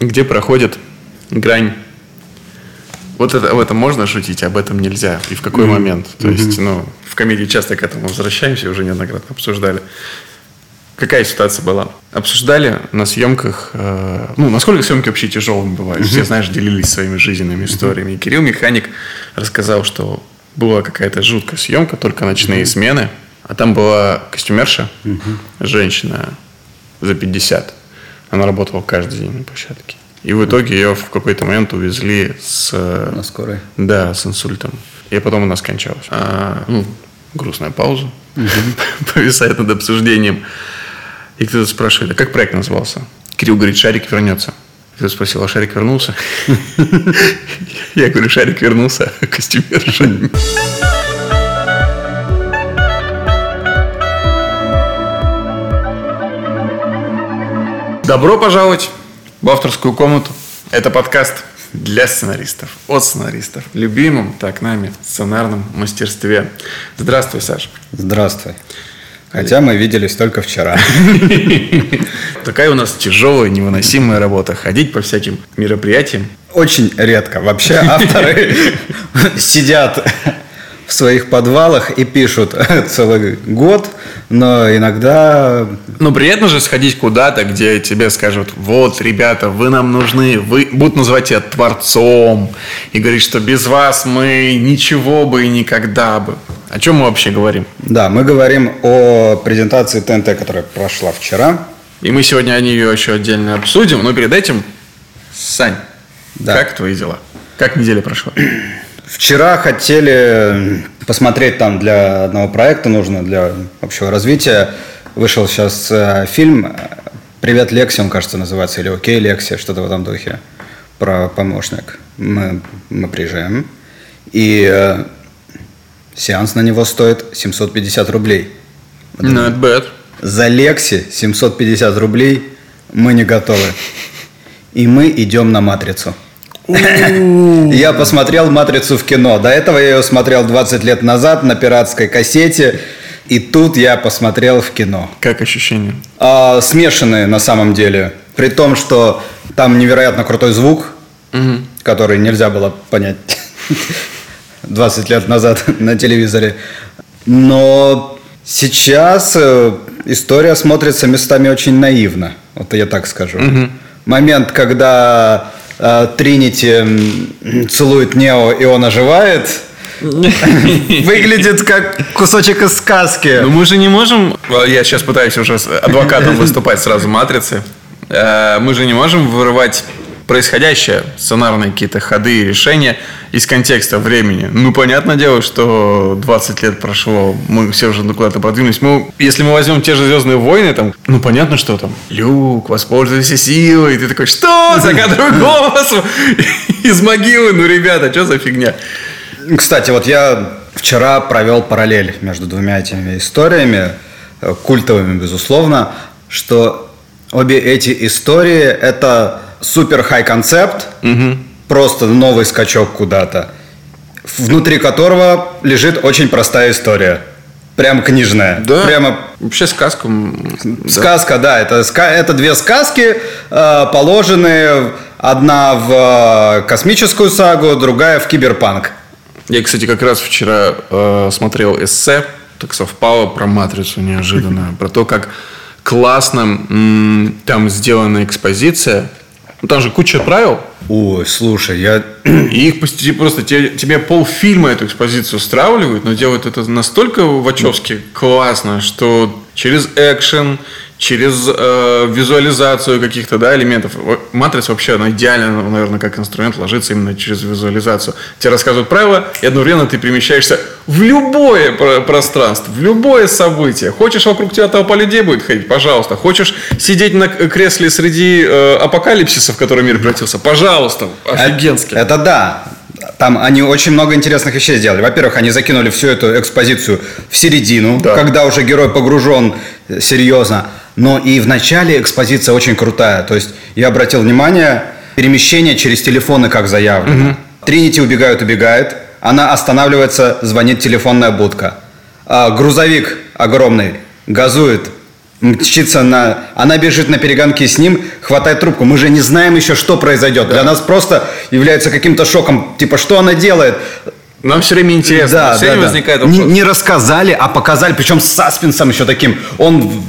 где проходит грань. Вот это, об этом можно шутить, об этом нельзя. И в какой mm-hmm. момент. То mm-hmm. есть, ну, в комедии часто к этому возвращаемся, уже неоднократно обсуждали. Какая ситуация была? Обсуждали на съемках, э, ну, насколько съемки вообще тяжелыми бывают. Все, знаешь, делились своими жизненными историями. И Кирилл Механик рассказал, что была какая-то жуткая съемка, только ночные смены. А там была костюмерша, женщина за 50. Она работала каждый день на площадке. И в итоге ее в какой-то момент увезли с... На скорой? Да, с инсультом. И потом она скончалась. А, ну, грустная пауза. Повисает над обсуждением. И кто-то спрашивает, а как проект назывался? Кирилл говорит, Шарик вернется. Кто-то спросил, а Шарик вернулся? Я говорю, Шарик вернулся, а костюмерша. Добро пожаловать в авторскую комнату. Это подкаст для сценаристов, от сценаристов, любимым так нами сценарном мастерстве. Здравствуй, Саша. Здравствуй. Хотя мы виделись только вчера. Такая у нас тяжелая, невыносимая работа. Ходить по всяким мероприятиям. Очень редко. Вообще авторы сидят в своих подвалах и пишут целый год, но иногда... Ну, приятно же сходить куда-то, где тебе скажут, вот, ребята, вы нам нужны, вы будут называть тебя творцом, и говорить, что без вас мы ничего бы и никогда бы. О чем мы вообще говорим? Да, мы говорим о презентации ТНТ, которая прошла вчера. И мы сегодня о нее еще отдельно обсудим, но перед этим, Сань, да. как твои дела? Как неделя прошла? Вчера хотели посмотреть там для одного проекта, нужно для общего развития. Вышел сейчас э, фильм «Привет, Лекси», он, кажется, называется, или «Окей, Лекси», что-то в этом духе, про помощник. Мы, мы приезжаем, и э, сеанс на него стоит 750 рублей. Not bad. За Лекси 750 рублей мы не готовы. И мы идем на «Матрицу». Я посмотрел «Матрицу» в кино. До этого я ее смотрел 20 лет назад на пиратской кассете. И тут я посмотрел в кино. Как ощущения? А, смешанные на самом деле. При том, что там невероятно крутой звук, угу. который нельзя было понять 20 лет назад на телевизоре. Но сейчас э, история смотрится местами очень наивно. Вот я так скажу. Угу. Момент, когда Тринити целует Нео, и он оживает. Выглядит как кусочек из сказки. Ну мы же не можем... Я сейчас пытаюсь уже адвокатом выступать сразу «Матрицы». Э, мы же не можем вырывать происходящее, сценарные какие-то ходы и решения из контекста времени. Ну, понятное дело, что 20 лет прошло, мы все уже куда-то продвинулись. Мы, если мы возьмем те же «Звездные войны», там, ну, понятно, что там, Люк, воспользуйся силой, и ты такой, что? Закадровый голос из могилы, ну, ребята, что за фигня? Кстати, вот я вчера провел параллель между двумя этими историями, культовыми, безусловно, что обе эти истории – это супер хай концепт, угу. просто новый скачок куда-то, внутри которого лежит очень простая история. Прям книжная. Да. Прямо... Вообще сказка. Сказка, да. Это, это две сказки, э, положенные одна в э, космическую сагу, другая в киберпанк. Я, кстати, как раз вчера э, смотрел эссе, так совпало про матрицу неожиданно, про то, как классно м- там сделана экспозиция, ну, там же куча правил. Ой, слушай, я... И их просто тебе, тебе полфильма эту экспозицию стравливают, но делают это настолько вачовски классно, что через экшен, через э, визуализацию каких-то да, элементов. Матрица вообще, она идеально, наверное, как инструмент ложится именно через визуализацию. Тебе рассказывают правила, и одновременно ты перемещаешься в любое пространство, в любое событие. Хочешь, вокруг тебя толпа людей будет ходить? Пожалуйста. Хочешь сидеть на кресле среди э, апокалипсиса, в который мир превратился? Пожалуйста. Офигенски. Это, это да. Там они очень много интересных вещей сделали. Во-первых, они закинули всю эту экспозицию в середину, да. когда уже герой погружен э, серьезно. Но и в начале экспозиция очень крутая. То есть я обратил внимание, перемещение через телефоны как заявлено. Угу. Тринити убегают, убегает. Она останавливается, звонит телефонная будка. А грузовик огромный газует, мчится на... Она бежит на перегонки с ним, хватает трубку. Мы же не знаем еще, что произойдет. Для нас просто является каким-то шоком. Типа, что она делает? Нам все время интересно. Да, все да, время да. возникает не, вопрос. не рассказали, а показали, причем с саспенсом еще таким. Он,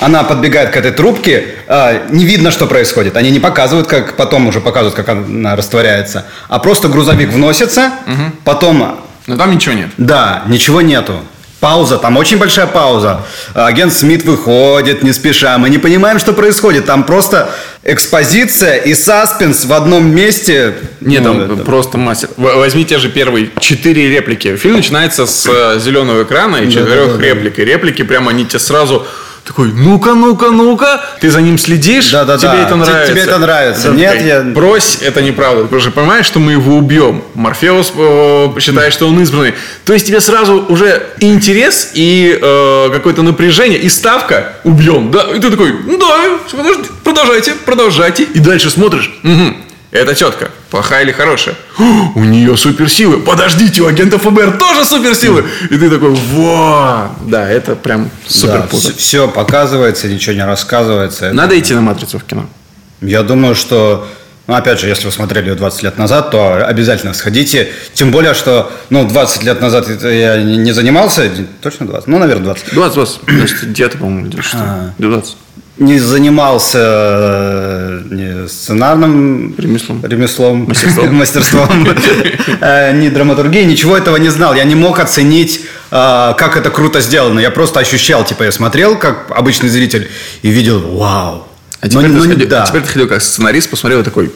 она подбегает к этой трубке, а, не видно, что происходит. Они не показывают, как потом уже показывают, как она растворяется, а просто грузовик вносится, потом, Но там ничего нет. да, ничего нету. Пауза, там очень большая пауза. Агент Смит выходит не спеша. Мы не понимаем, что происходит. Там просто экспозиция и саспенс в одном месте. Нет, Ну, там это- просто мастер. В- Возьми те же первые четыре реплики. Фильм начинается с э, зеленого экрана и четырех да, да. реплик. И реплики прямо они тебе сразу такой, ну-ка, ну-ка, ну-ка. Ты за ним следишь, Да, да, тебе да. это нравится. тебе это нравится. Это Нет, я- Брось, это неправда. Ты же понимаешь, что мы его убьем. Морфеус э, считает, что он избранный. То есть тебе сразу уже интерес, и э, какое-то напряжение, и ставка убьем. Да? И ты такой, ну да, продолжайте, продолжайте. И дальше смотришь, «Мгм, это тетка, плохая или хорошая? «О, У нее суперсилы. Подождите, у агента ФБР тоже суперсилы. И ты такой, во, да, это прям супер Да, круто. все, показывается, ничего не рассказывается. Это- Надо идти на матрицу в кино. Я думаю, что, ну, опять же, если вы смотрели ее 20 лет назад, то обязательно сходите. Тем более, что, ну, 20 лет назад я не занимался, точно 20? Ну, наверное, 20. 20, 20. Значит, где-то, по-моему? А. 20. Не занимался э, сценарным Ремеслом. ремеслом, Мастерством. мастерством, э, ни драматургией, ничего этого не знал. Я не мог оценить, э, как это круто сделано. Я просто ощущал, типа, я смотрел, как обычный зритель, и видел, вау. А Но- теперь, ты но не- сходил, да. а теперь ты ходил как сценарист, посмотрел и такой,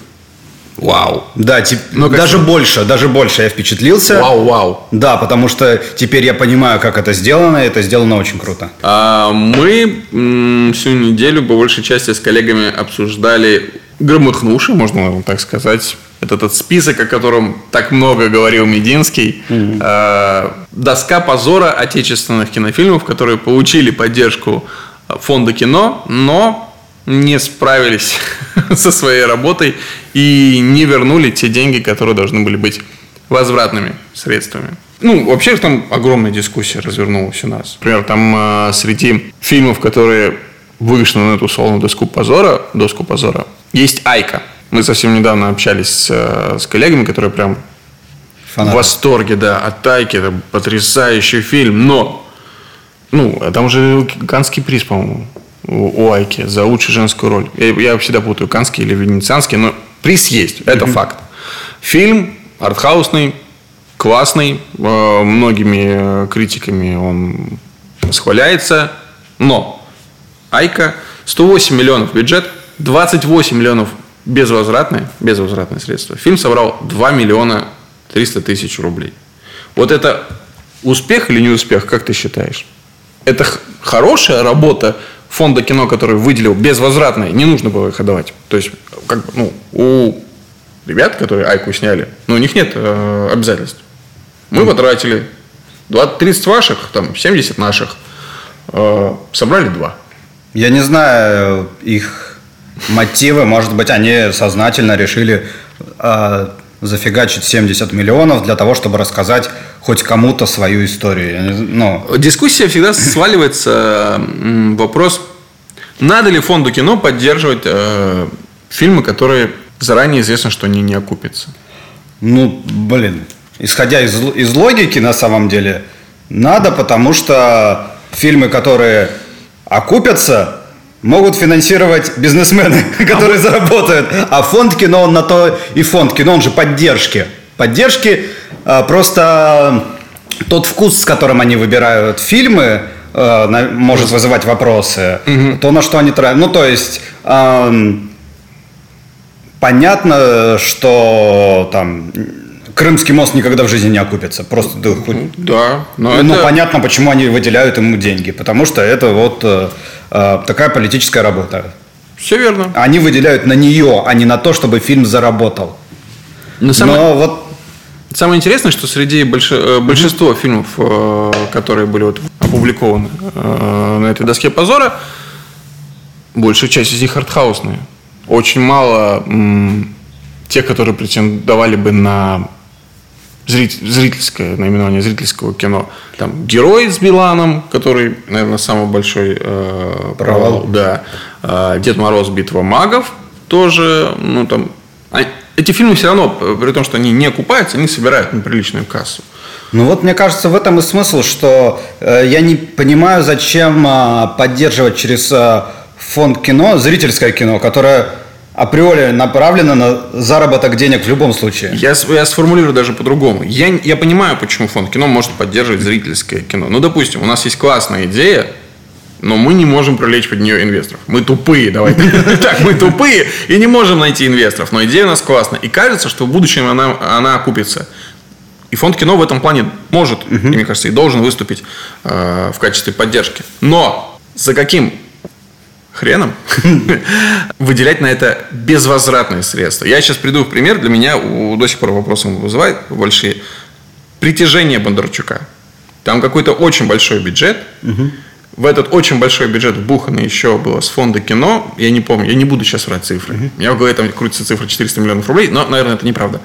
вау. Да, тип- Ну, как даже ты? больше, даже больше я впечатлился. Вау, вау. Да, потому что теперь я понимаю, как это сделано, и это сделано очень круто. А, мы м, всю неделю по большей части с коллегами обсуждали громыхнувший, можно так сказать, это этот список, о котором так много говорил Мединский. А, доска позора отечественных кинофильмов, которые получили поддержку фонда кино, но не справились со своей работой и не вернули те деньги, которые должны были быть возвратными средствами. Ну, вообще там огромная дискуссия развернулась у нас. Например, там э, среди фильмов, которые вышли на эту условную доску позора, доску позора, есть Айка. Мы совсем недавно общались с, э, с коллегами, которые прям в Фанаты. восторге, да, от Айки. Это потрясающий фильм, но ну, а там же Канский приз, по-моему, у, у Айки за лучшую женскую роль. Я, я всегда путаю Канский или Венецианский, но приз есть, это факт. Фильм артхаусный, классный, э, многими э, критиками он схваляется, но Айка 108 миллионов бюджет, 28 миллионов безвозвратные, безвозвратные средства. Фильм собрал 2 миллиона 300 тысяч рублей. Вот это успех или не успех, как ты считаешь? Это хорошая работа фонда кино, который выделил безвозвратные, не нужно было их отдавать. То есть, как ну, у ребят, которые Айку сняли, ну, у них нет э, обязательств. Мы потратили 20, 30 ваших, там, 70 наших. Э, собрали два. Я не знаю их мотивы. Может быть, они сознательно решили э, зафигачить 70 миллионов для того, чтобы рассказать хоть кому-то свою историю. З- ну, Дискуссия всегда сваливается вопрос, надо ли фонду кино поддерживать э, фильмы, которые заранее известно, что они не окупятся. ну, блин. Исходя из, из логики, на самом деле, надо, потому что фильмы, которые окупятся, могут финансировать бизнесмены, которые заработают. А фонд кино, он на то и фонд кино, он же поддержки. Поддержки а, просто тот вкус, с которым они выбирают фильмы, а, на- может вызывать вопросы. То, на что они тратят. Ну, то есть... ам, Понятно, что там Крымский мост никогда в жизни не окупится. Просто хоть- Да, но ну, это... понятно, почему они выделяют ему деньги. Потому что это вот э, такая политическая работа. Все верно. Они выделяют на нее, а не на то, чтобы фильм заработал. Но самое, Но вот самое интересное, что среди больше, э, большинства фильмов, э, которые были вот опубликованы э, на этой доске позора, большая часть из них артхаусные. Очень мало м, тех, которые претендовали бы на зрительское наименование зрительского кино. Там «Герой» с Биланом, который, наверное, самый большой э, провал. Да. Э, «Дед Мороз. Битва магов» тоже, ну, там... А, эти фильмы все равно, при том, что они не окупаются, они собирают на приличную кассу. Ну вот мне кажется, в этом и смысл, что э, я не понимаю, зачем э, поддерживать через э, фонд кино, зрительское кино, которое априори направлено на заработок денег в любом случае. Я, я сформулирую даже по-другому. Я, я понимаю, почему фонд кино может поддерживать зрительское кино. Ну, допустим, у нас есть классная идея, но мы не можем привлечь под нее инвесторов. Мы тупые, давай так, мы тупые и не можем найти инвесторов, но идея у нас классная. И кажется, что в будущем она, она окупится. И фонд кино в этом плане может, и, мне кажется, и должен выступить э, в качестве поддержки. Но за каким хреном выделять на это безвозвратные средства. Я сейчас приду в пример, для меня у, до сих пор вопросы вызывает большие. Притяжение Бондарчука. Там какой-то очень большой бюджет. В этот очень большой бюджет вбухано еще было с фонда кино. Я не помню, я не буду сейчас врать цифры. Uh-huh. У меня в голове там крутится цифра 400 миллионов рублей, но, наверное, это неправда.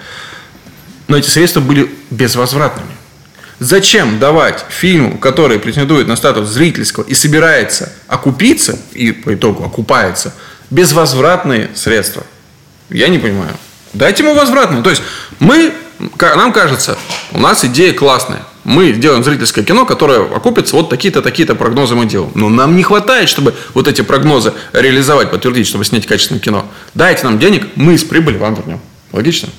Но эти средства были безвозвратными. Зачем давать фильму, который претендует на статус зрительского и собирается окупиться, и по итогу окупается, безвозвратные средства? Я не понимаю. Дайте ему возвратные. То есть мы, нам кажется, у нас идея классная. Мы делаем зрительское кино, которое окупится, вот такие-то, такие-то прогнозы мы делаем. Но нам не хватает, чтобы вот эти прогнозы реализовать, подтвердить, чтобы снять качественное кино. Дайте нам денег, мы из прибыли вам вернем. Логично?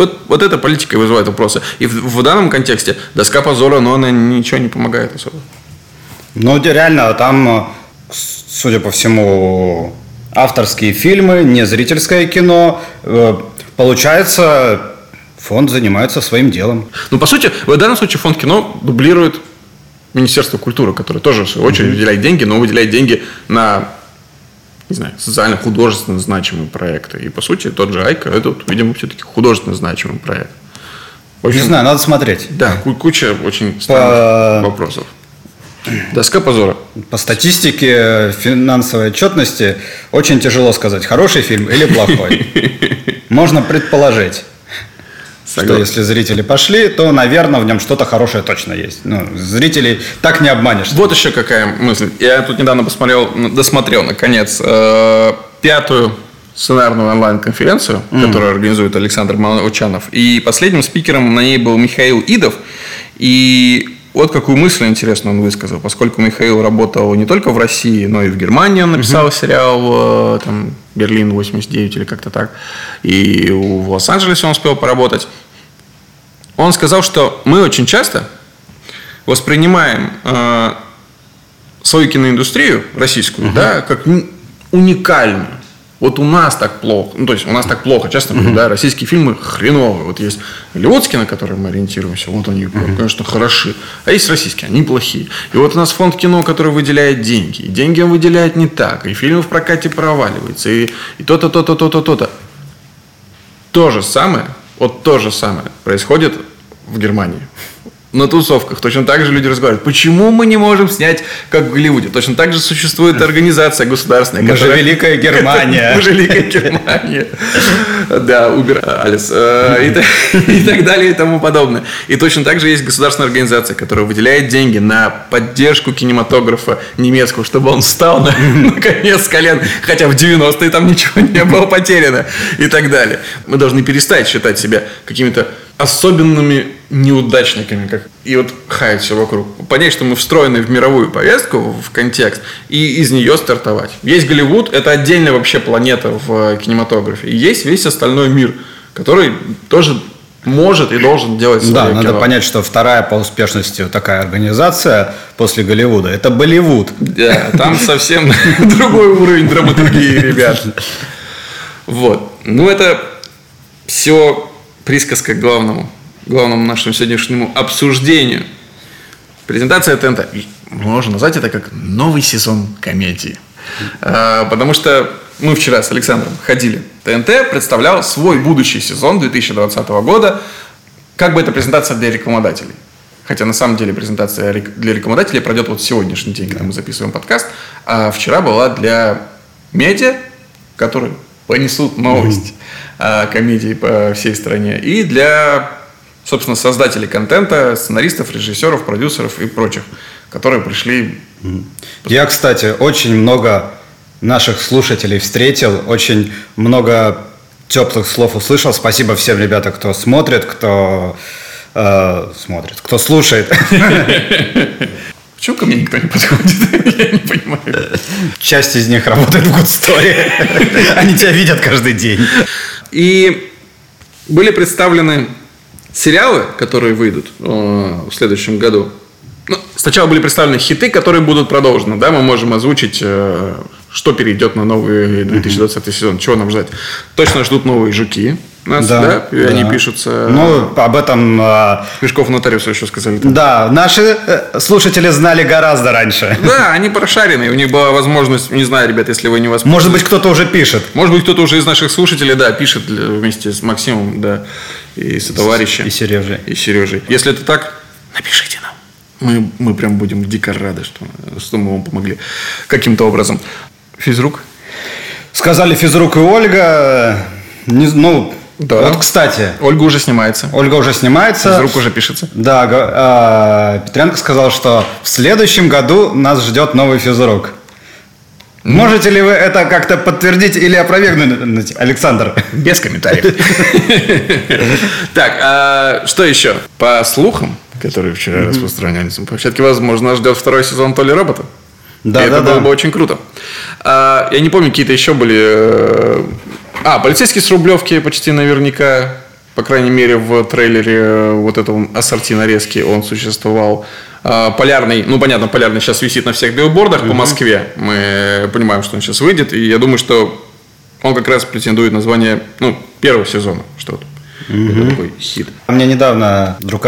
Вот, вот эта политика вызывает вопросы. И в, в данном контексте доска позора, но она ничего не помогает особо. Ну, реально, там, судя по всему, авторские фильмы, не зрительское кино. Э, получается, фонд занимается своим делом. Ну, по сути, в данном случае фонд кино дублирует Министерство культуры, которое тоже, в свою очередь, mm-hmm. выделяет деньги, но выделяет деньги на не знаю, социально-художественно значимые проекты. И, по сути, тот же Айка, это, вот, видимо, все-таки художественно значимый проект. Очень, не знаю, надо смотреть. Да, куча очень странных по... вопросов. Доска позора. По статистике финансовой отчетности очень тяжело сказать, хороший фильм или плохой. Можно предположить. Согласен. Что если зрители пошли, то, наверное, в нем что-то хорошее точно есть. Ну, зрителей так не обманешь. Вот еще какая мысль. Я тут недавно посмотрел, досмотрел, наконец, э, пятую сценарную онлайн-конференцию, mm. которую организует Александр Молчанов. И последним спикером на ней был Михаил Идов. И вот какую мысль интересную он высказал. Поскольку Михаил работал не только в России, но и в Германии. Он написал mm-hmm. сериал э, там, «Берлин 89» или как-то так. И в Лос-Анджелесе он успел поработать. Он сказал, что мы очень часто воспринимаем э, свою киноиндустрию российскую угу. да, как уникальную. Вот у нас так плохо. Ну, то есть у нас так плохо, честно говоря, да, российские фильмы хреновые. Вот есть голливудские, на которые мы ориентируемся, вот они, uh конечно, хороши. А есть российские, они плохие. И вот у нас фонд кино, который выделяет деньги. И деньги он выделяет не так. И фильмы в прокате проваливаются. И, и то-то, то-то, то-то, то-то. То же самое, вот то же самое происходит в Германии. На тусовках точно так же люди разговаривают. Почему мы не можем снять, как в Голливуде? Точно так же существует организация государственная. Мы которая... же Великая Германия. Мы же Великая Германия. Да, Uber, Алис. Э, и так далее и тому подобное. И точно так же есть государственная организация, которая выделяет деньги на поддержку кинематографа немецкого, чтобы он встал наконец колен. Хотя в 90-е там ничего не было потеряно. И так далее. Мы должны перестать считать себя какими-то особенными неудачниками, как и вот хаять все вокруг. Понять, что мы встроены в мировую повестку, в контекст, и из нее стартовать. Есть Голливуд, это отдельная вообще планета в кинематографе. И есть весь остальной мир, который тоже может и должен делать свое Да, кино. надо понять, что вторая по успешности такая организация после Голливуда – это Болливуд. Да, там совсем другой уровень драматургии, ребят. Вот. Ну, это все присказка к главному, главному нашему сегодняшнему обсуждению. Презентация ТНТ. Можно назвать это как новый сезон комедии. А, потому что мы вчера с Александром ходили. ТНТ представлял свой будущий сезон 2020 года. Как бы это презентация для рекламодателей. Хотя на самом деле презентация для рекламодателей пройдет вот сегодняшний день, когда мы записываем подкаст. А вчера была для медиа, которые понесут новость. mm комедий по всей стране, и для собственно, создателей контента, сценаристов, режиссеров, продюсеров и прочих, которые пришли. Я, кстати, очень много наших слушателей встретил, очень много теплых слов услышал. Спасибо всем ребятам, кто смотрит, кто э, смотрит, кто слушает. Почему ко мне никто не подходит? Я не понимаю. Часть из них работает в Good Story. Они тебя видят каждый день. И были представлены сериалы, которые выйдут э, в следующем году. Ну, сначала были представлены хиты, которые будут продолжены. Да, мы можем озвучить, э, что перейдет на новый 2020 сезон, чего нам ждать. Точно ждут новые жуки. Нас, да, да, и они пишутся. Ну, об этом... Э, Мешков нотариусу еще сказали. Там. Да, наши э, слушатели знали гораздо раньше. Да, они прошаренные. У них была возможность, не знаю, ребят, если вы не вас. Может быть, кто-то уже пишет. Может быть, кто-то уже из наших слушателей, да, пишет вместе с Максимом, да, и с товарищем. И Сережей. И Сережей. Если это так, напишите нам. Мы, мы прям будем дико рады, что, что мы вам помогли каким-то образом. Физрук? Сказали физрук и Ольга. Не, ну, да. Вот, кстати. Ольга уже снимается. Ольга уже снимается. Физрук уже пишется. Да, э, Петренко сказал, что в следующем году нас ждет новый физрук. Mm. Можете ли вы это как-то подтвердить или опровергнуть, Александр? Без комментариев. Так, а что еще? По слухам, которые вчера распространялись на площадке, возможно, ждет второй сезон Толи Робота. Да, да, это было бы очень круто. А, я не помню, какие-то еще были э, а, полицейский с Рублевки почти наверняка, по крайней мере, в трейлере э, вот этого ассорти нарезки он существовал. А, полярный, ну понятно, полярный сейчас висит на всех билбордах по Москве. Мы понимаем, что он сейчас выйдет. И я думаю, что он как раз претендует на звание ну, первого сезона. Что-то. Это такой хит. Мне недавно друг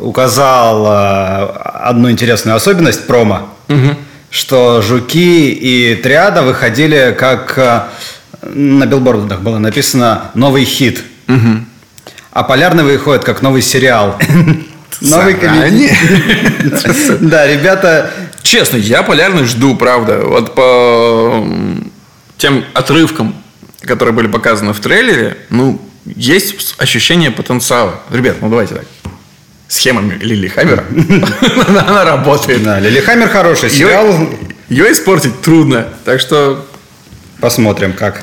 указал э, одну интересную особенность промо, угу. что жуки и триада выходили как на билбордах было написано «Новый хит». Угу. А «Полярный» выходит как новый сериал. Новый комедий. Да, ребята... Честно, я «Полярный» жду, правда. Вот по тем отрывкам, которые были показаны в трейлере, ну, есть ощущение потенциала. Ребят, ну давайте так. Схемами Лили Хаммера. Она работает. Да, Лили Хаммер хороший сериал. Ее испортить трудно. Так что Посмотрим, как.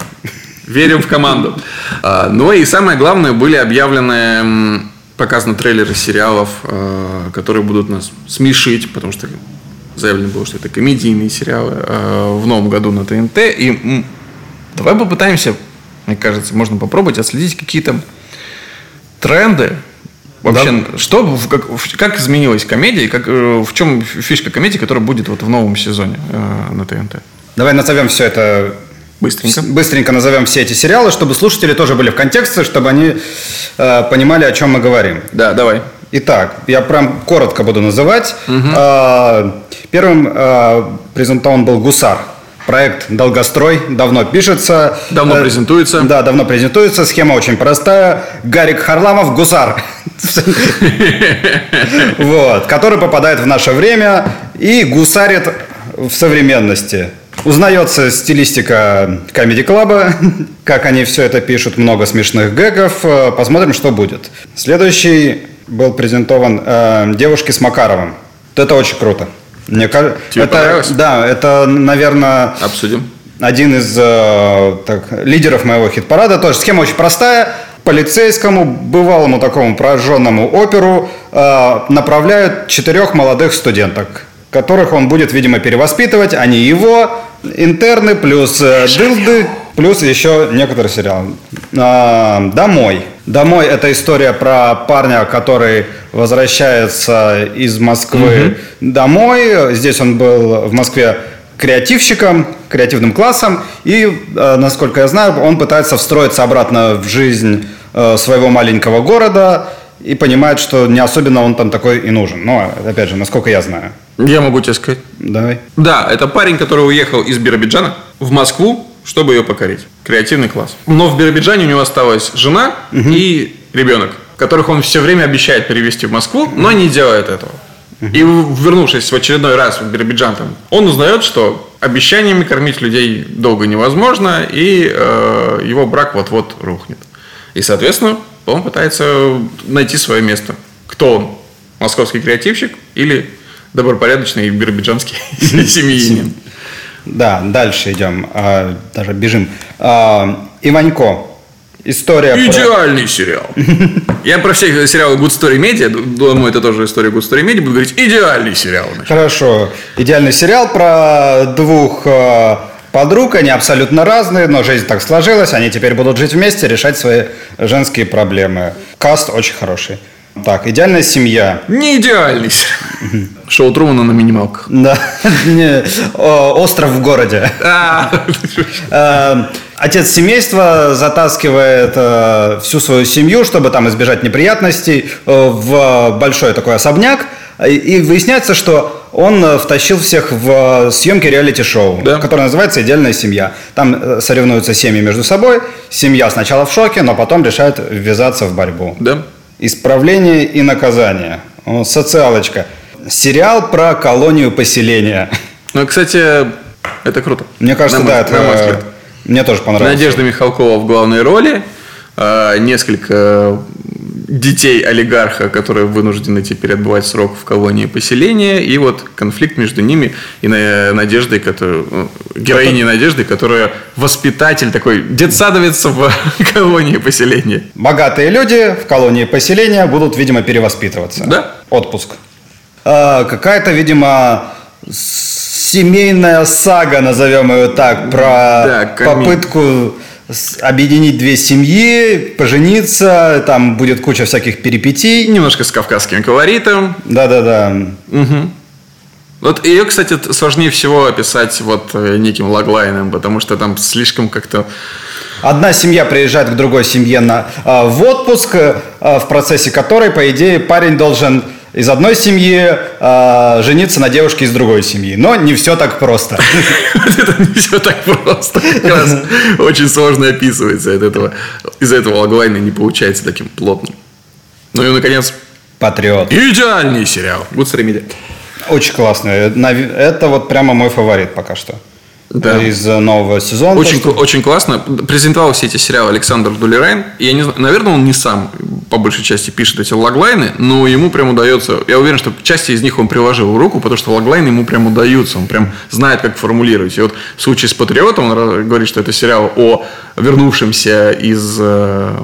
Верим в команду. А, ну и самое главное, были объявлены, показаны трейлеры сериалов, а, которые будут нас смешить, потому что заявлено было, что это комедийные сериалы а, в новом году на ТНТ. И давай попытаемся, мне кажется, можно попробовать отследить какие-то тренды, Вообще, да. что, как, как изменилась комедия, как, э, в чем фишка комедии, которая будет вот в новом сезоне э, на ТНТ? Давай назовем все это Быстренько. Быстренько назовем все эти сериалы, чтобы слушатели тоже были в контексте, чтобы они э, понимали, о чем мы говорим. Да, давай. Итак, я прям коротко буду называть. Угу. Э, первым э, презентован был «Гусар». Проект «Долгострой» давно пишется. Давно э, презентуется. Да, давно презентуется. Схема очень простая. Гарик Харламов – гусар. Вот. Который попадает в наше время и гусарит в современности. Узнается стилистика Comedy Club, как они все это пишут, много смешных гэгов. Э, посмотрим, что будет. Следующий был презентован э, «Девушки с Макаровым». Это очень круто. Мне кажется, это, да, это, наверное, обсудим. Один из э, так, лидеров моего хит-парада. Тоже схема очень простая. Полицейскому, бывалому такому прожженному оперу э, направляют четырех молодых студенток которых он будет, видимо, перевоспитывать. Они его, интерны, плюс э, дылды, плюс еще некоторые сериалы. А, Домой. Домой – это история про парня, который возвращается из Москвы угу. домой. Здесь он был в Москве креативщиком, креативным классом. И, э, насколько я знаю, он пытается встроиться обратно в жизнь э, своего маленького города и понимает, что не особенно он там такой и нужен. Но, опять же, насколько я знаю. Я могу тебе сказать. Давай. Да, это парень, который уехал из Биробиджана в Москву, чтобы ее покорить. Креативный класс. Но в Биробиджане у него осталась жена угу. и ребенок, которых он все время обещает перевести в Москву, но не делает этого. И вернувшись в очередной раз в Биробиджан, там, он узнает, что обещаниями кормить людей долго невозможно, и э, его брак вот-вот рухнет. И, соответственно, он пытается найти свое место. Кто он? Московский креативщик или добропорядочный биробиджанский семьянин? Да, дальше идем. А, даже бежим. А, Иванько. История Идеальный про... сериал. Я про все сериалы Good Story Media, думаю, это тоже история Good Story Media, буду говорить идеальный сериал. Хорошо. Идеальный сериал про двух э, подруг, они абсолютно разные, но жизнь так сложилась, они теперь будут жить вместе, решать свои женские проблемы. Каст очень хороший. Так, идеальная семья. Не идеальный. Шоу Трумана на минималках. Да. Остров в городе. А. Э, отец семейства затаскивает э, всю свою семью, чтобы там избежать неприятностей, э, в большой такой особняк. И выясняется, что он втащил всех в съемки реалити-шоу, да. которое называется «Идеальная семья». Там соревнуются семьи между собой. Семья сначала в шоке, но потом решает ввязаться в борьбу. Да. Исправление и наказание. Социалочка. Сериал про колонию поселения. Ну, кстати, это круто. Мне кажется, на да, это, на взгляд. мне тоже понравилось. Надежда Михалкова в главной роли. А, несколько детей олигарха, которые вынуждены теперь отбывать срок в колонии поселения, и вот конфликт между ними и Надеждой, которая, ну, героиней. Надежды, которая воспитатель такой, детсадовец в колонии поселения. Богатые люди в колонии поселения будут, видимо, перевоспитываться. Да. Отпуск. А, какая-то, видимо, семейная сага, назовем ее так, про да, попытку объединить две семьи, пожениться, там будет куча всяких перипетий. Немножко с кавказским колоритом. Да-да-да. Угу. Вот ее, кстати, сложнее всего описать вот э, неким лаглайном, потому что там слишком как-то... Одна семья приезжает к другой семье на, э, в отпуск, э, в процессе которой, по идее, парень должен из одной семьи э, жениться на девушке из другой семьи. Но не все так просто. Это не все так просто. Очень сложно описывается от этого. Из-за этого логлайна не получается таким плотным. Ну и, наконец... Патриот. Идеальный сериал. Good Story Очень классный. Это вот прямо мой фаворит пока что да. из э, нового сезона. Очень, что... очень классно. Презентовал все эти сериалы Александр Дулерайн. Я не знаю, наверное, он не сам по большей части пишет эти логлайны, но ему прям удается. Я уверен, что части из них он приложил руку, потому что логлайны ему прям удаются. Он прям знает, как формулировать. И вот в случае с Патриотом он говорит, что это сериал о вернувшемся из э,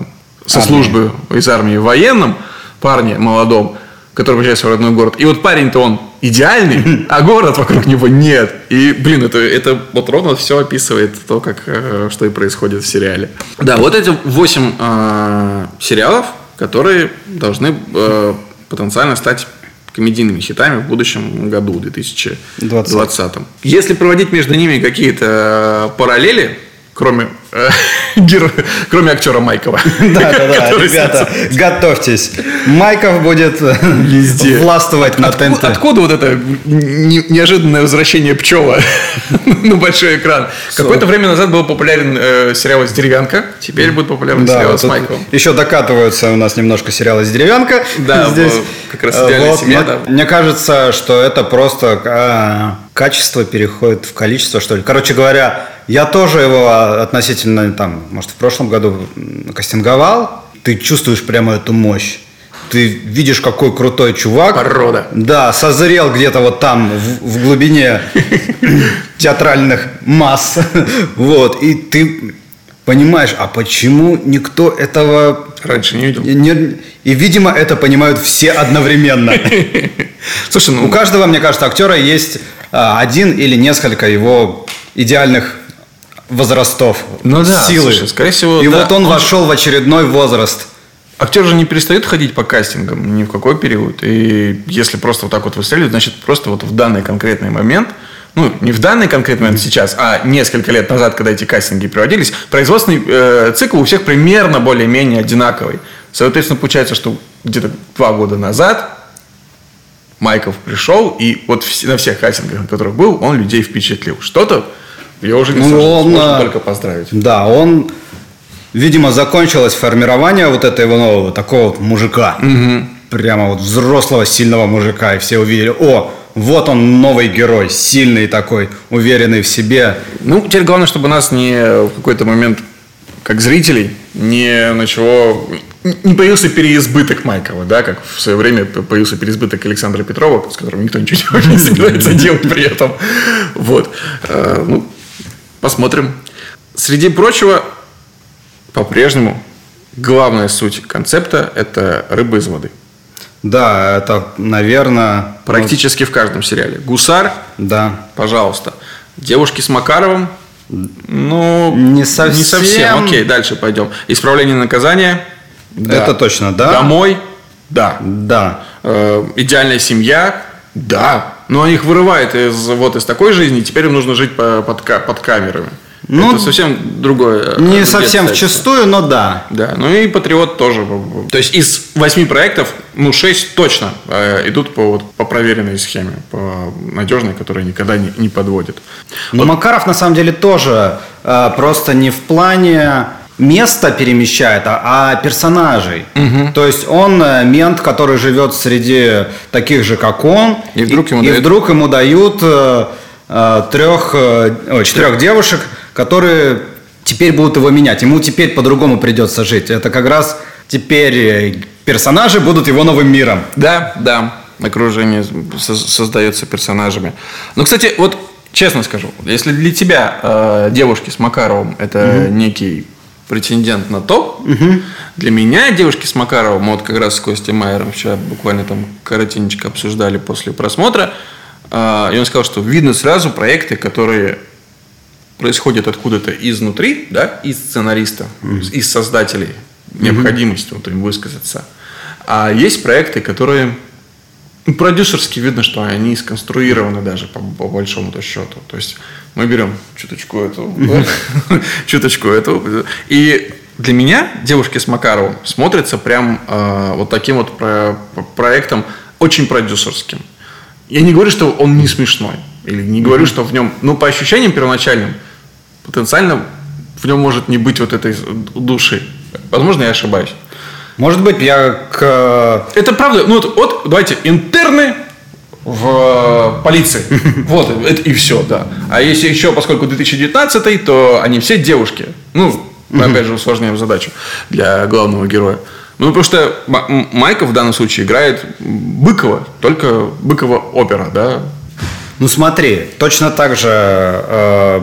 со армии. службы из армии военном парне молодом, который приезжает в свой родной город. И вот парень-то он идеальный, а город вокруг него нет. И, блин, это, это вот ровно все описывает то, как, э, что и происходит в сериале. Да, вот эти восемь э, сериалов, которые должны э, потенциально стать комедийными хитами в будущем году, 2020. 20. Если проводить между ними какие-то параллели, кроме, э, геро... кроме актера Майкова. Да, да, да, ребята, готовьтесь. Майков будет э, везде властвовать на откуда, ТНТ. Откуда вот это неожиданное возвращение пчела на большой экран? Какое-то время назад был популярен э, сериал из деревянка, теперь будет популярен да, сериал с Майковым. Еще докатываются у нас немножко сериалы из деревянка. Да, здесь как раз идеальная вот, семья. Да. Мне кажется, что это просто а, качество переходит в количество, что ли. Короче говоря, я тоже его относительно, там, может, в прошлом году кастинговал. Ты чувствуешь прямо эту мощь. Ты видишь, какой крутой чувак. Порода. Да, созрел где-то вот там, в, в глубине театральных масс. Вот, и ты понимаешь, а почему никто этого... Раньше не видел. Не, и, видимо, это понимают все одновременно. Слушай, ну... У каждого, мне кажется, актера есть а, один или несколько его идеальных возрастов, ну, да, силы. Слушай, скорее всего, И да, вот он, он вошел в очередной возраст. Актер же не перестает ходить по кастингам ни в какой период. И если просто вот так вот выстреливает, значит, просто вот в данный конкретный момент, ну, не в данный конкретный момент сейчас, а несколько лет назад, когда эти кастинги проводились, производственный э, цикл у всех примерно более-менее одинаковый. Соответственно, получается, что где-то два года назад Майков пришел, и вот на всех кастингах, на которых был, он людей впечатлил. Что-то я уже не ну, он, можно только поздравить. Да, он, видимо, закончилось формирование вот этого нового такого вот мужика. Угу. Прямо вот взрослого, сильного мужика. И все увидели, о, вот он новый герой, сильный такой, уверенный в себе. Ну, теперь главное, чтобы нас не в какой-то момент, как зрителей, не начало не появился переизбыток Майкова, да, как в свое время появился переизбыток Александра Петрова, с которым никто ничего не собирается делать при этом. Вот. Э, ну, посмотрим. Среди прочего, по-прежнему, главная суть концепта – это рыба из воды. Да, это, наверное... Практически ну, в каждом сериале. Гусар, да. пожалуйста. Девушки с Макаровым, ну, не совсем. Не совсем. Окей, дальше пойдем. Исправление наказания. Да. Это точно, да. Домой. Да. Да. Э, идеальная семья. Да. Но их вырывает из вот из такой жизни, теперь им нужно жить под, под камерами. Ну, это совсем другое. Э, не совсем в чистую, но да. Да, ну и Патриот тоже. То есть из восьми проектов, ну, шесть точно э, идут по, вот, по проверенной схеме, по надежной, которая никогда не, не подводит. Но вот. Макаров на самом деле тоже э, просто не в плане место перемещает, а, а персонажей. Угу. То есть он э, мент, который живет среди таких же, как он, и вдруг ему, и, дают... и вдруг ему дают э, э трех, э, четырех девушек, которые теперь будут его менять. Ему теперь по-другому придется жить. Это как раз теперь э, персонажи будут его новым миром. Да, да. Окружение создается персонажами. Но, кстати, вот честно скажу, если для тебя э, девушки с Макаровым это угу. некий претендент на топ, угу. для меня девушки с Макаровым, вот как раз с Костей Майером вчера буквально там коротенечко обсуждали после просмотра, э, и он сказал, что видно сразу проекты, которые происходит откуда-то изнутри, да, из сценариста, mm-hmm. из создателей, необходимость mm-hmm. вот им высказаться. А есть проекты, которые ну, продюсерски видно, что они сконструированы даже по, по большому-то счету. То есть мы берем чуточку эту, mm-hmm. чуточку эту. И для меня девушки с Макаровым смотрятся прям э, вот таким вот про, проектом очень продюсерским. Я не говорю, что он не смешной. Или не говорю, mm-hmm. что в нем, ну, по ощущениям первоначальным, потенциально в нем может не быть вот этой души. Возможно, я ошибаюсь. Может быть, я к... Это правда. Ну вот, вот давайте, интерны в э, полиции. Вот, это и все, да. А если еще, поскольку 2019, то они все девушки. Ну, мы опять же усложняем задачу для главного героя. Ну, потому что Майков в данном случае играет Быкова, только Быкова опера, да. Ну, смотри, точно так же э,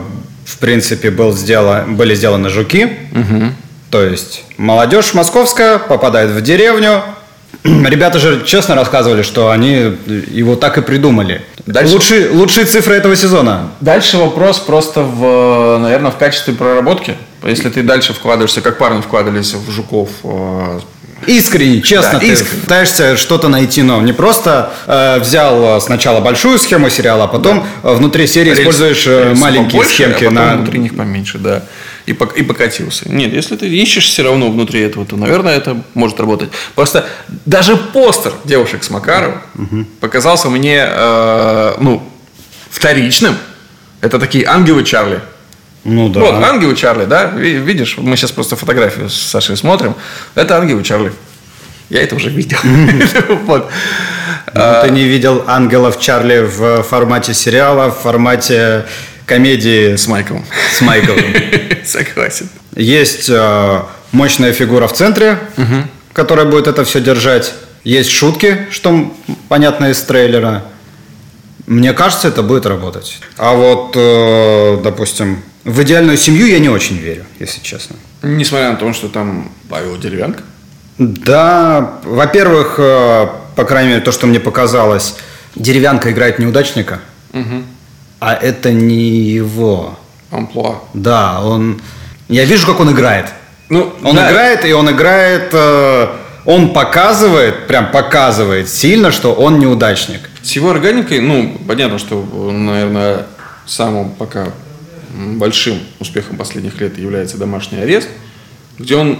принципе, был сделан, были сделаны жуки. Угу. То есть молодежь московская попадает в деревню. Ребята же честно рассказывали, что они его так и придумали. Дальше... Лучшие, лучшие цифры этого сезона. Дальше вопрос просто в, наверное, в качестве проработки. Если ты дальше вкладываешься, как парни вкладывались в жуков, э, Искренне, честно, да, ты искренне. пытаешься что-то найти, но не просто э, взял э, сначала большую схему сериала, а потом да. Э, внутри серии Рельс, используешь рельс маленькие побольше, схемки а на внутри них поменьше, да. И, по, и покатился. Нет, если ты ищешь все равно внутри этого, то, наверное, это может работать. Просто даже постер девушек с Макаровым угу. показался мне, э, ну, вторичным. Это такие ангелы Чарли. Ну да. Вот, ангелы Чарли, да? Видишь, мы сейчас просто фотографию с Сашей смотрим. Это ангелы Чарли. Я это уже видел. вот. Ну, ты не видел ангелов Чарли в формате сериала, в формате комедии с Майклом. С Майклом. Согласен. Есть э, мощная фигура в центре, угу. которая будет это все держать. Есть шутки, что понятно из трейлера. Мне кажется, это будет работать. А вот, э, допустим, в идеальную семью я не очень верю, если честно. Несмотря на то, что там Павел Деревянко? Да, во-первых, э, по крайней мере, то, что мне показалось, Деревянка играет неудачника, угу. а это не его. Амплуа. Да, он... Я вижу, как он играет. Ну, он да. играет, и он играет... Э, он показывает, прям показывает сильно, что он неудачник. С его органикой, ну, понятно, что, наверное, самым пока большим успехом последних лет является домашний арест, где он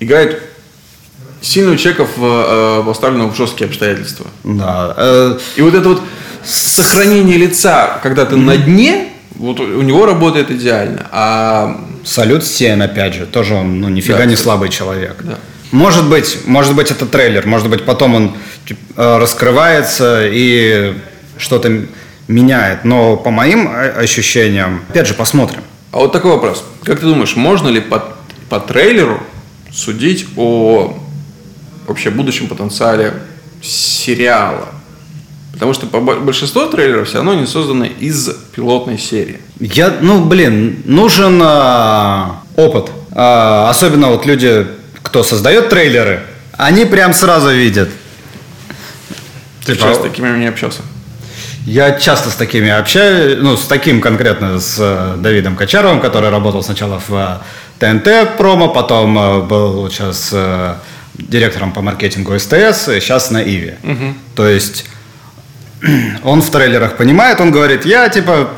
играет сильного человека, в, поставленного в жесткие обстоятельства. Да. Э, И вот это вот сохранение лица, когда ты mm-hmm. на дне, вот у него работает идеально. А... Салют 7, опять же, тоже он, ну, нифига да, не слабый человек. Да. Может быть, может быть, это трейлер, может быть, потом он типа, э, раскрывается и что-то меняет. Но по моим ощущениям, опять же, посмотрим. А вот такой вопрос. Как ты думаешь, можно ли по, по трейлеру судить о вообще будущем потенциале сериала. Потому что большинство трейлеров все равно не созданы из пилотной серии. Я, ну, блин, нужен а, опыт. А, особенно вот люди, кто создает трейлеры, они прям сразу видят. Ты типа, с такими не общался? Я часто с такими общаюсь, ну, с таким конкретно, с э, Давидом Качаровым, который работал сначала в э, ТНТ промо, потом э, был сейчас директором по маркетингу СТС, сейчас на Иве. Угу. То есть он в трейлерах понимает, он говорит, я типа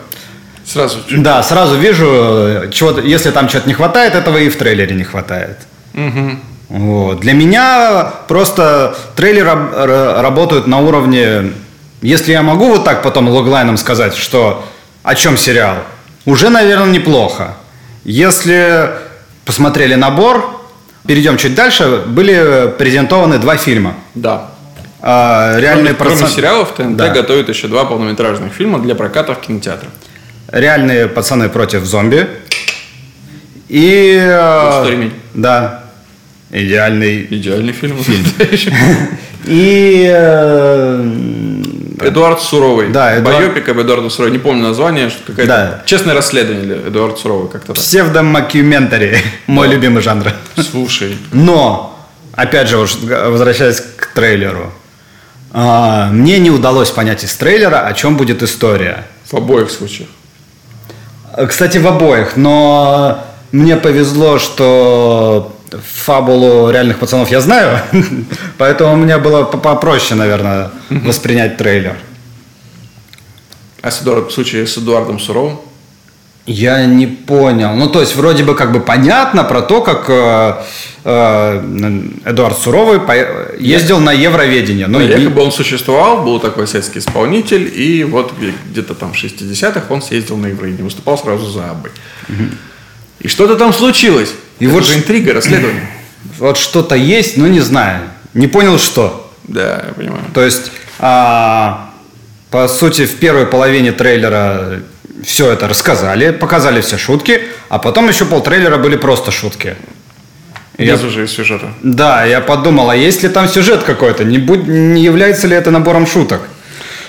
Сразу. Да, сразу вижу, чего если там что-то не хватает, этого и в трейлере не хватает. Угу. Вот. Для меня просто трейлеры работают на уровне, если я могу вот так потом логлайном сказать, что о чем сериал, уже, наверное, неплохо. Если посмотрели набор, перейдем чуть дальше, были презентованы два фильма. Да. А, реальные кроме, процент... кроме сериалов, ТНТ да. готовит еще два полнометражных фильма для проката в кинотеатрах. Реальные пацаны против зомби. И... Э, да. Идеальный... Идеальный фильм. фильм. И... Эдуард Суровый. Да, Эдуард... Байопик об Эдуарде Суровой. Не помню название. Что какая-то... Да. Честное расследование для Эдуарда Суровой как-то так. Псевдомокюментари. Мой любимый жанр. Слушай. Но, опять же, возвращаясь к трейлеру. А, мне не удалось понять из трейлера, о чем будет история. В обоих случаях. Кстати, в обоих, но мне повезло, что фабулу реальных пацанов я знаю, поэтому мне было попроще, наверное, воспринять трейлер. А с Эдуард, в случае с Эдуардом Суровым? Я не понял. Ну, то есть, вроде бы как бы понятно про то, как э, э, Эдуард Суровый по- ездил на Евроведение. Но да, якобы он существовал, был такой советский исполнитель, и вот где-то там в 60-х он съездил на Евроведение, выступал сразу за Абой. Угу. И что-то там случилось. И Это вот же интрига, расследование. Вот что-то есть, но не знаю. Не понял, что. Да, я понимаю. То есть, а, по сути, в первой половине трейлера все это рассказали, показали все шутки, а потом еще полтрейлера были просто шутки. Без я, уже сюжета. Да, я подумал, а есть ли там сюжет какой-то? Не, будь, не является ли это набором шуток?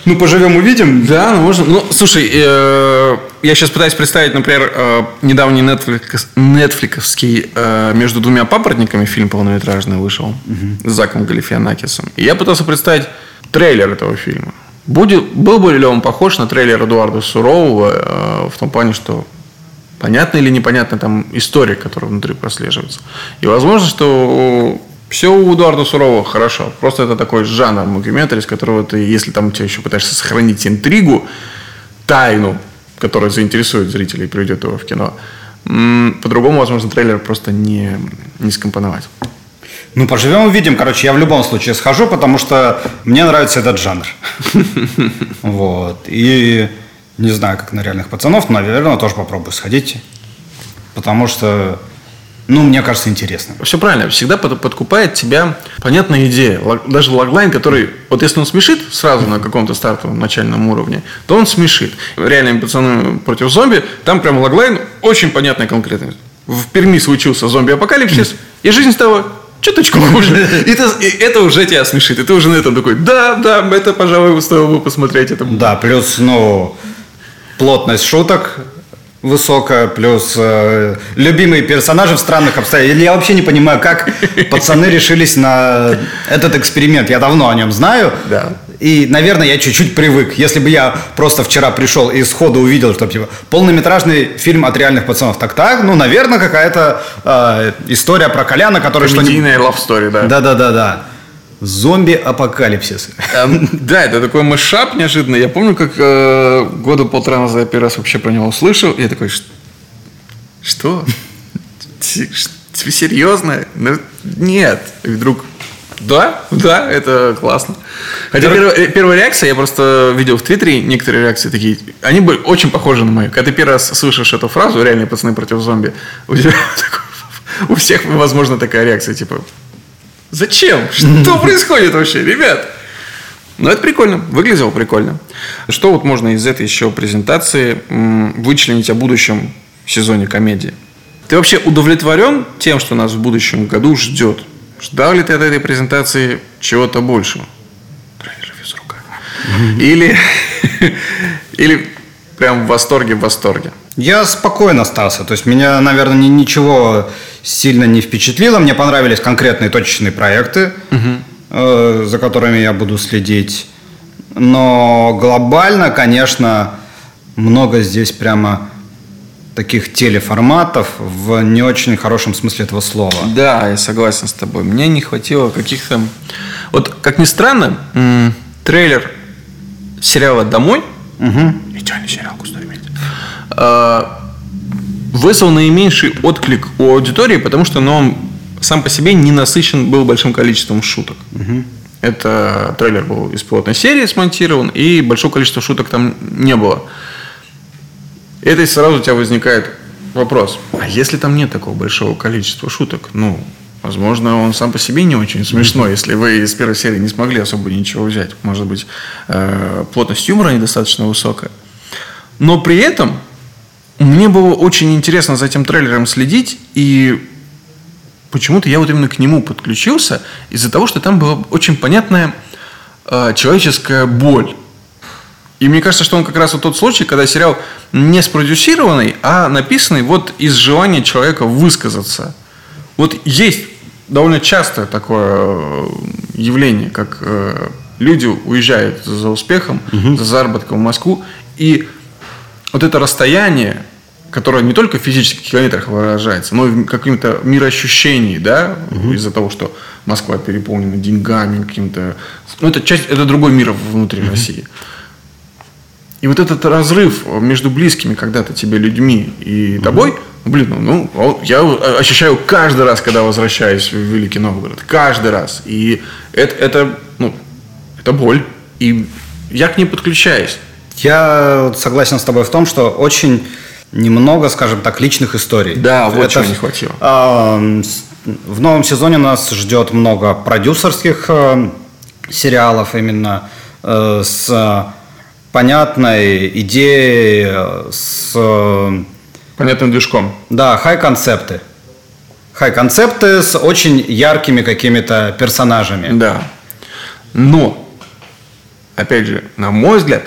Ну, поживем, увидим. Да, ну можно. Ну, слушай, э, я сейчас пытаюсь представить, например, э, недавний Netflix, Netflixский э, «Между двумя папоротниками» фильм полнометражный вышел угу. с Заком Галифианакисом. И я пытался представить трейлер этого фильма. Будет, был бы ли он похож на трейлер Эдуарда Сурового э, в том плане, что понятна или непонятна там история, которая внутри прослеживается. И возможно, что все у Эдуарда Сурового хорошо. Просто это такой жанр мокюментари, из которого ты, если там у тебя еще пытаешься сохранить интригу, тайну, которая заинтересует зрителей и приведет его в кино, по-другому, возможно, трейлер просто не, не скомпоновать. Ну, поживем увидим. Короче, я в любом случае схожу, потому что мне нравится этот жанр. Вот. И не знаю, как на реальных пацанов, но, наверное, тоже попробую сходить. Потому что, ну, мне кажется, интересно. Все правильно. Всегда подкупает тебя понятная идея. Даже логлайн, который, вот если он смешит сразу на каком-то стартовом начальном уровне, то он смешит. Реальные пацаны против зомби, там прям логлайн очень понятный конкретный. В Перми случился зомби-апокалипсис, и жизнь стала чуточку хуже. И это, и это уже тебя смешит. И ты уже на этом такой, да, да, это, пожалуй, стоило бы посмотреть. Это... Да, плюс, ну, плотность шуток высокая, плюс э, любимые персонажи в странных обстоятельствах. Я вообще не понимаю, как пацаны решились на этот эксперимент. Я давно о нем знаю. Да. И, наверное, я чуть-чуть привык. Если бы я просто вчера пришел и сходу увидел, что типа полнометражный фильм от реальных пацанов, так так, ну, наверное, какая-то э, история про Коляна, который что-нибудь... Комедийная love story, да. Да-да-да-да. Зомби-апокалипсис. Эм, да, это такой мышап неожиданный. Я помню, как э, года полтора назад я первый раз вообще про него услышал. И я такой, что? Ты серьезно? Ну, нет. И вдруг да, да, это классно. Хотя первая, э, первая реакция, я просто видел в Твиттере некоторые реакции такие, они были очень похожи на мою. Когда ты первый раз слышишь эту фразу «реальные пацаны против зомби», у тебя у всех, возможно, такая реакция, типа, зачем? Что происходит вообще, ребят? Но это прикольно, выглядело прикольно. Что вот можно из этой еще презентации вычленить о будущем сезоне комедии? Ты вообще удовлетворен тем, что нас в будущем году ждет? Ждал ли ты от этой презентации чего-то большего? Тренер физрука. Или, или прям в восторге, в восторге? Я спокойно остался. То есть меня, наверное, ни, ничего сильно не впечатлило. Мне понравились конкретные точечные проекты, угу. э, за которыми я буду следить. Но глобально, конечно, много здесь прямо таких телеформатов в не очень хорошем смысле этого слова. Да, я согласен с тобой. Мне не хватило каких-то... Вот, как ни странно, трейлер сериала «Домой» угу. идеальный сериал, а, вызвал наименьший отклик у аудитории, потому что ну, он сам по себе не насыщен был большим количеством шуток. Угу. Это трейлер был из пилотной серии смонтирован, и большое количество шуток там не было. Это сразу у тебя возникает вопрос, а если там нет такого большого количества шуток, ну, возможно, он сам по себе не очень смешной, если вы из первой серии не смогли особо ничего взять. Может быть, э, плотность юмора недостаточно высокая. Но при этом мне было очень интересно за этим трейлером следить, и почему-то я вот именно к нему подключился из-за того, что там была очень понятная э, человеческая боль. И мне кажется, что он как раз вот тот случай, когда сериал не спродюсированный, а написанный вот из желания человека высказаться. Вот есть довольно часто такое э, явление, как э, люди уезжают за успехом, угу. за заработком в Москву, и вот это расстояние, которое не только в физических километрах выражается, но и в каком-то мироощущении, да, угу. из-за того, что Москва переполнена деньгами, каким-то... Ну, это часть, это другой мир внутри угу. России. И вот этот разрыв между близкими когда-то тебе людьми и тобой, угу. блин, ну, ну, я ощущаю каждый раз, когда возвращаюсь в Великий Новгород. Каждый раз. И это, это, ну, это боль. И я к ней подключаюсь. Я согласен с тобой в том, что очень немного, скажем так, личных историй. Да, вот Это, чего не хватило. Э, в новом сезоне нас ждет много продюсерских э, сериалов именно э, с понятной идеей, с... Понятным движком. Да, хай-концепты. Хай-концепты с очень яркими какими-то персонажами. Да. Но, опять же, на мой взгляд,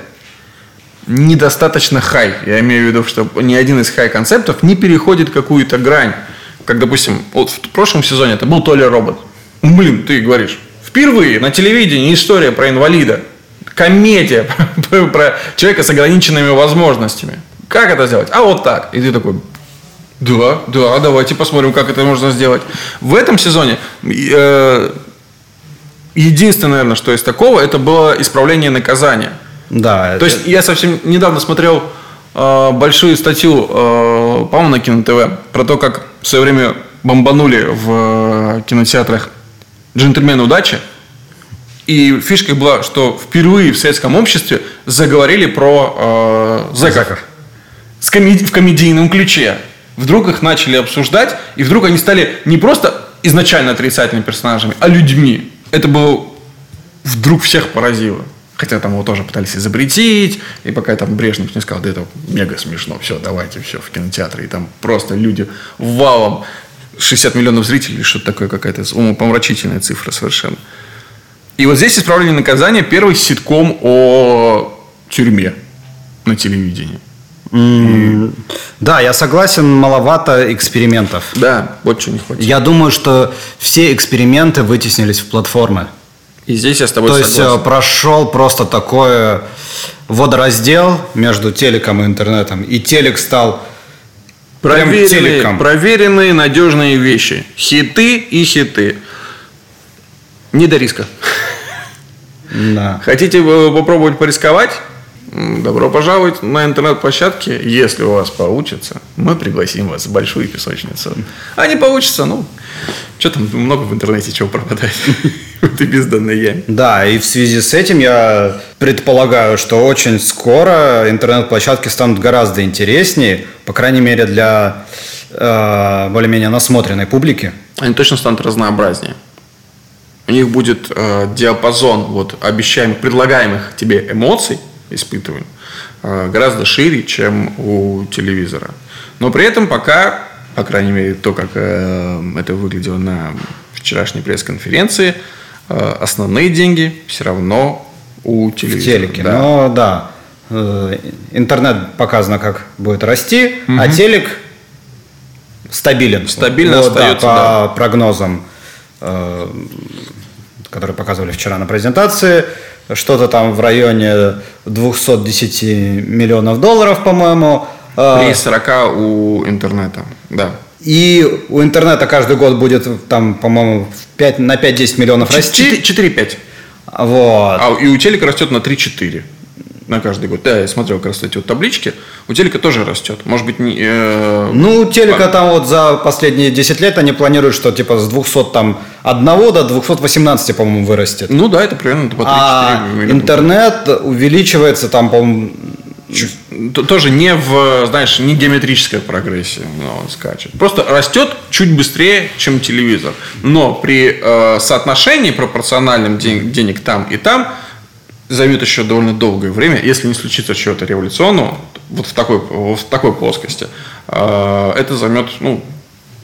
недостаточно хай. Я имею в виду, что ни один из хай-концептов не переходит какую-то грань. Как, допустим, вот в прошлом сезоне это был Толя Робот. Блин, ты говоришь, впервые на телевидении история про инвалида. Комедия про человека с ограниченными возможностями. Как это сделать? А вот так. И ты такой, да, да, давайте посмотрим, как это можно сделать. В этом сезоне э, единственное, наверное, что из такого, это было исправление наказания. Да. То это... есть я совсем недавно смотрел э, большую статью, э, по-моему, на Кино ТВ, про то, как в свое время бомбанули в э, кинотеатрах «Джентльмены удачи». И фишка была, что впервые в советском обществе заговорили про э, зэков. С комеди- в комедийном ключе. Вдруг их начали обсуждать, и вдруг они стали не просто изначально отрицательными персонажами, а людьми. Это было вдруг всех поразило. Хотя там его тоже пытались изобретить, и пока там Брежнев не сказал, да это мега смешно, все, давайте, все, в кинотеатре. И там просто люди валом, 60 миллионов зрителей, что-то такое, какая-то умопомрачительная цифра совершенно. И вот здесь «Исправление наказания» первый ситком о тюрьме на телевидении. Mm. Да, я согласен, маловато экспериментов. Да, вот что не хватит. Я думаю, что все эксперименты вытеснились в платформы. И здесь я с тобой То согласен. есть э, прошел просто такой водораздел между телеком и интернетом. И телек стал проверенные, телеком. проверенные надежные вещи. Хиты и хиты. Не до риска. Да. Хотите попробовать порисковать? Добро пожаловать на интернет-площадке. Если у вас получится, мы пригласим вас в большую песочницу. А не получится, ну, что там много в интернете чего пропадает в этой бездонной яме. Да, и в связи с этим я предполагаю, что очень скоро интернет-площадки станут гораздо интереснее, по крайней мере для э, более-менее насмотренной публики. Они точно станут разнообразнее. У них будет э, диапазон вот, обещаемых, предлагаемых тебе эмоций, испытываний, э, гораздо шире, чем у телевизора. Но при этом пока по крайней мере, то, как э, это выглядело на вчерашней пресс-конференции, э, основные деньги все равно у телевизора. В телеке. Да. Но да, э, интернет показано, как будет расти, угу. а телек стабилен. Стабильно вот, остается, да, по да. прогнозам, которые показывали вчера на презентации, что-то там в районе 210 миллионов долларов, по-моему. Э, При 40 у интернета, да. И у интернета каждый год будет там, по-моему, 5, на 5-10 миллионов расти. 4-5. Вот. А и у телека растет на 3-4 на каждый год. Да, я смотрел как раз эти вот таблички. У телека тоже растет. Может быть, не... Э, ну, у телека там вот за последние 10 лет они планируют, что типа с 200 там одного до 218, по-моему, вырастет. Ну да, это примерно по 3 А интернет увеличивается там, по-моему, тоже не в, знаешь, не геометрическая прогрессия, но он скачет. Просто растет чуть быстрее, чем телевизор. Но при э, соотношении пропорциональным ден- денег там и там займет еще довольно долгое время, если не случится чего-то революционного, вот в такой, в такой плоскости, э, это займет, ну,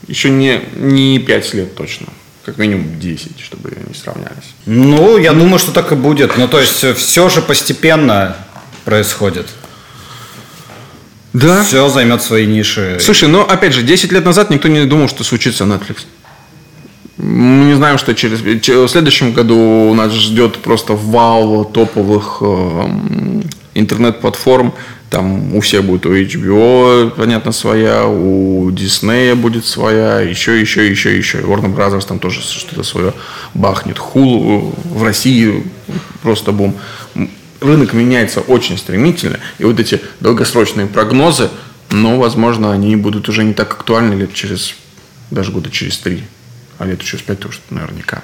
еще не, не 5 лет точно как минимум 10, чтобы не сравнялись. Ну, я думаю, что так и будет. Ну, то есть, все же постепенно происходит. Да. Все займет свои ниши. Слушай, ну опять же, 10 лет назад никто не думал, что случится Netflix. Мы не знаем, что через в следующем году нас ждет просто вал топовых э, интернет-платформ. Там у всех будет у HBO, понятно, своя, у Disney будет своя, еще, еще, еще, еще. Warner Brothers там тоже что-то свое бахнет. Hulu в России просто бум рынок меняется очень стремительно, и вот эти долгосрочные прогнозы, ну, возможно, они будут уже не так актуальны лет через, даже года через три, а лет через пять тоже наверняка.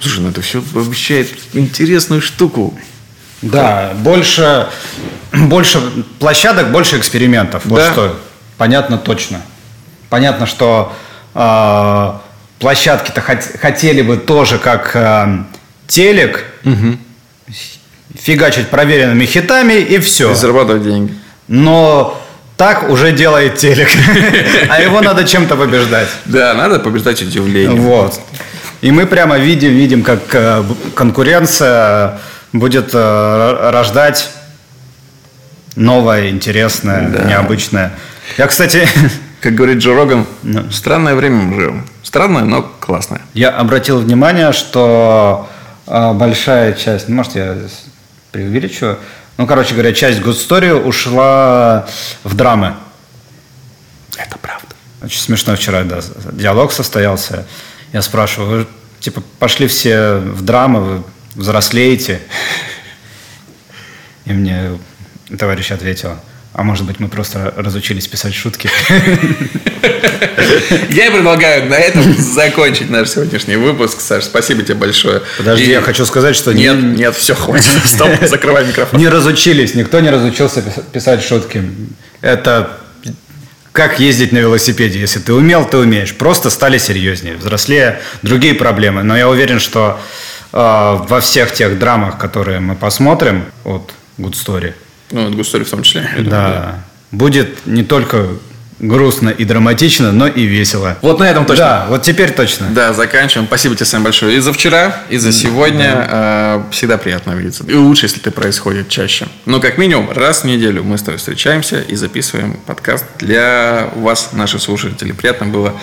Слушай, ну это все обещает интересную штуку. Да, больше, больше площадок, больше экспериментов. Вот да. что понятно точно. Понятно, что э, площадки-то хот- хотели бы тоже как э, телек, угу фигачить проверенными хитами и все. И зарабатывать деньги. Но так уже делает телек. А его надо чем-то побеждать. Да, надо побеждать удивление. Вот. И мы прямо видим, видим, как э, конкуренция будет э, рождать новое, интересное, да. необычное. Я, кстати... Как говорит Джо Роган, ну. странное время мы живем. Странное, но классное. Я обратил внимание, что э, большая часть, может, я преувеличиваю. Ну, короче говоря, часть гудстори ушла в драмы. Это правда. Очень смешно вчера, да, диалог состоялся. Я спрашиваю, вы, типа, пошли все в драмы, вы взрослеете? И мне товарищ ответил, а может быть, мы просто разучились писать шутки? Я предлагаю на этом закончить наш сегодняшний выпуск. Саш, спасибо тебе большое. Подожди, И... я хочу сказать, что... Нет, не... нет, все, хватит. Стоп, закрывай микрофон. Не разучились, никто не разучился писать шутки. Это как ездить на велосипеде. Если ты умел, ты умеешь. Просто стали серьезнее, взрослее, другие проблемы. Но я уверен, что э, во всех тех драмах, которые мы посмотрим от Good Story, ну, от Густори в том числе. Да. Думаю, да. Будет не только грустно и драматично, но и весело. Вот на этом точно. Да, вот теперь точно. Да, заканчиваем. Спасибо тебе самое большое и за вчера, и за сегодня. Да. Э, всегда приятно видеться. И лучше, если это происходит чаще. Но как минимум раз в неделю мы с тобой встречаемся и записываем подкаст для вас, наших слушателей. Приятно было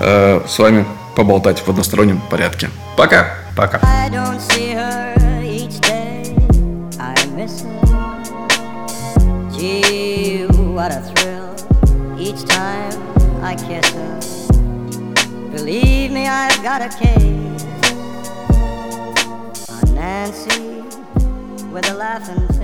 э, с вами поболтать в одностороннем порядке. Пока. Пока. What a thrill each time I kiss her. Believe me, I've got a case on Nancy with a laughing.